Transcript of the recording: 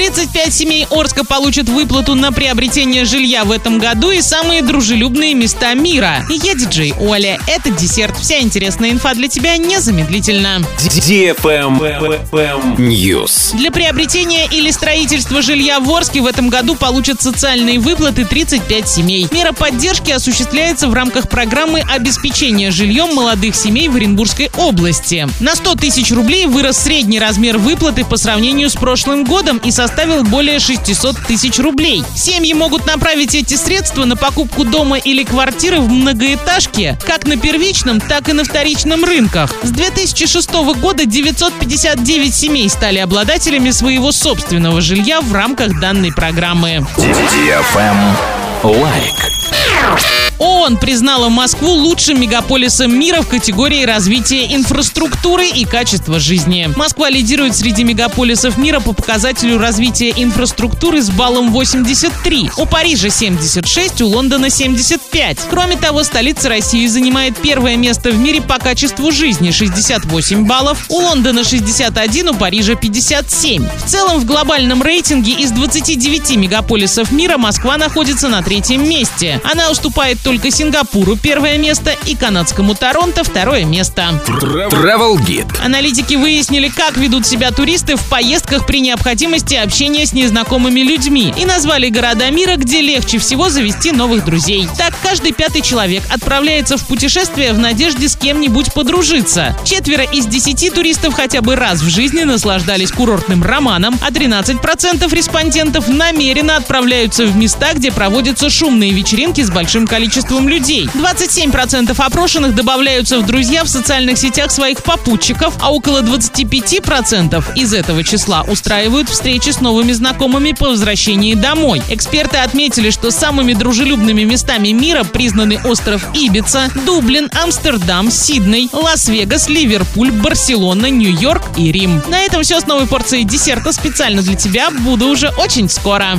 35 семей Орска получат выплату на приобретение жилья в этом году и самые дружелюбные места мира. И я диджей Оля. Это десерт. Вся интересная инфа для тебя незамедлительно. News. Для приобретения или строительства жилья в Орске в этом году получат социальные выплаты 35 семей. Мера поддержки осуществляется в рамках программы обеспечения жильем молодых семей в Оренбургской области. На 100 тысяч рублей вырос средний размер выплаты по сравнению с прошлым годом и составил более 600 тысяч рублей. Семьи могут направить эти средства на покупку дома или квартиры в многоэтажке как на первичном, так и на вторичном рынках. С 2006 года 959 семей стали обладателями своего собственного жилья в рамках данной программы. Лайк. ООН признала Москву лучшим мегаполисом мира в категории развития инфраструктуры и качества жизни. Москва лидирует среди мегаполисов мира по показателю развития инфраструктуры с баллом 83. У Парижа 76, у Лондона 75. Кроме того, столица России занимает первое место в мире по качеству жизни 68 баллов, у Лондона 61, у Парижа 57. В целом в глобальном рейтинге из 29 мегаполисов мира Москва находится на третьем месте. Она уступает только Сингапуру первое место и канадскому Торонто второе место. Travel Guide. Аналитики выяснили, как ведут себя туристы в поездках при необходимости общения с незнакомыми людьми и назвали города мира, где легче всего завести новых друзей. Так, каждый пятый человек отправляется в путешествие в надежде с кем-нибудь подружиться. Четверо из десяти туристов хотя бы раз в жизни наслаждались курортным романом, а 13% респондентов намеренно отправляются в места, где проводятся шумные вечеринки с большим количеством людей. 27% опрошенных добавляются в друзья в социальных сетях своих попутчиков, а около 25% из этого числа устраивают встречи с новыми знакомыми по возвращении домой. Эксперты отметили, что самыми дружелюбными местами мира признаны остров Ибица, Дублин, Амстердам, Сидней, Лас-Вегас, Ливерпуль, Барселона, Нью-Йорк и Рим. На этом все с новой порцией десерта специально для тебя. Буду уже очень скоро.